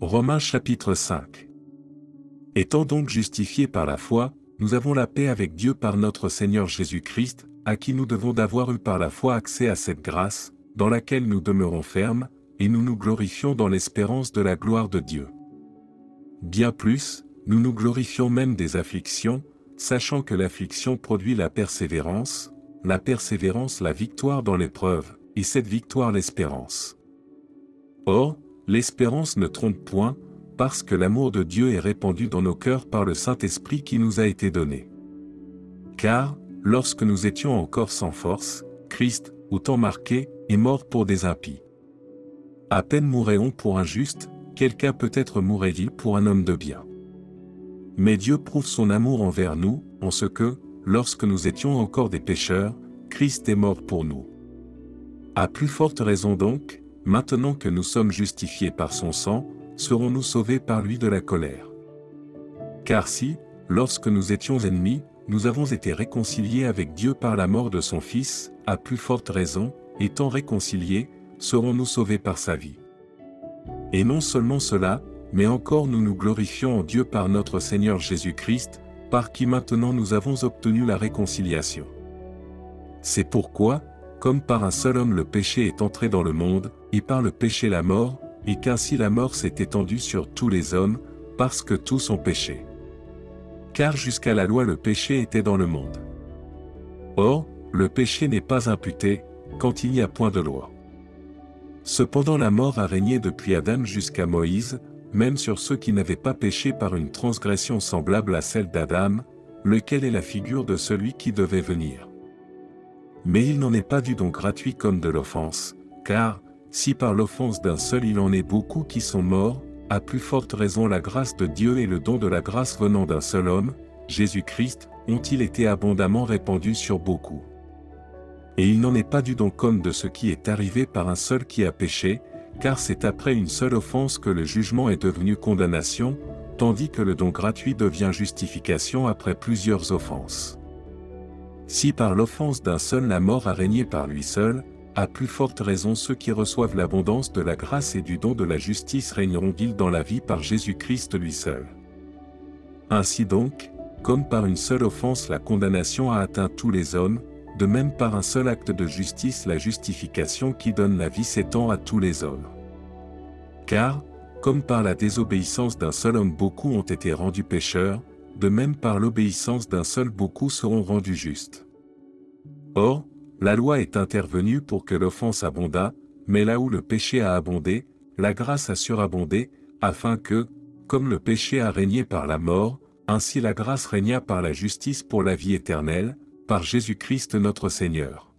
Romains chapitre 5. Étant donc justifiés par la foi, nous avons la paix avec Dieu par notre Seigneur Jésus-Christ, à qui nous devons d'avoir eu par la foi accès à cette grâce, dans laquelle nous demeurons fermes, et nous nous glorifions dans l'espérance de la gloire de Dieu. Bien plus, nous nous glorifions même des afflictions, sachant que l'affliction produit la persévérance, la persévérance la victoire dans l'épreuve, et cette victoire l'espérance. Or, l'espérance ne trompe point, parce que l'amour de Dieu est répandu dans nos cœurs par le Saint-Esprit qui nous a été donné. Car, lorsque nous étions encore sans force, Christ, au temps marqué, est mort pour des impies. À peine mourrait-on pour un juste, quelqu'un peut-être mourrait-il pour un homme de bien. Mais Dieu prouve son amour envers nous, en ce que, lorsque nous étions encore des pécheurs, Christ est mort pour nous. À plus forte raison donc, maintenant que nous sommes justifiés par son sang, serons-nous sauvés par lui de la colère? Car si, lorsque nous étions ennemis, nous avons été réconciliés avec Dieu par la mort de son Fils, à plus forte raison, étant réconciliés, serons-nous sauvés par sa vie? Et non seulement cela, mais encore nous nous glorifions en Dieu par notre Seigneur Jésus-Christ, par qui maintenant nous avons obtenu la réconciliation. C'est pourquoi, comme par un seul homme le péché est entré dans le monde, et par le péché la mort, et qu'ainsi la mort s'est étendue sur tous les hommes, parce que tous ont péché. Car jusqu'à la loi le péché était dans le monde. Or, le péché n'est pas imputé, quand il n'y a point de loi. Cependant la mort a régné depuis Adam jusqu'à Moïse, même sur ceux qui n'avaient pas péché par une transgression semblable à celle d'Adam, lequel est la figure de celui qui devait venir. Mais il n'en est pas du don gratuit comme de l'offense, car, si par l'offense d'un seul il en est beaucoup qui sont morts, à plus forte raison la grâce de Dieu et le don de la grâce venant d'un seul homme, Jésus-Christ, ont-ils été abondamment répandus sur beaucoup. Et il n'en est pas du don comme de ce qui est arrivé par un seul qui a péché, car c'est après une seule offense que le jugement est devenu condamnation, tandis que le don gratuit devient justification après plusieurs offenses. Si par l'offense d'un seul la mort a régné par lui seul, à plus forte raison ceux qui reçoivent l'abondance de la grâce et du don de la justice régneront-ils dans la vie par Jésus-Christ lui seul. Ainsi donc, comme par une seule offense la condamnation a atteint tous les hommes, de même par un seul acte de justice la justification qui donne la vie s'étend à tous les hommes. Car, comme par la désobéissance d'un seul homme beaucoup ont été rendus pécheurs, de même par l'obéissance d'un seul beaucoup seront rendus justes. Or, la loi est intervenue pour que l'offense abondât, mais là où le péché a abondé, la grâce a surabondé, afin que, comme le péché a régné par la mort, ainsi la grâce régna par la justice pour la vie éternelle, par Jésus-Christ notre Seigneur.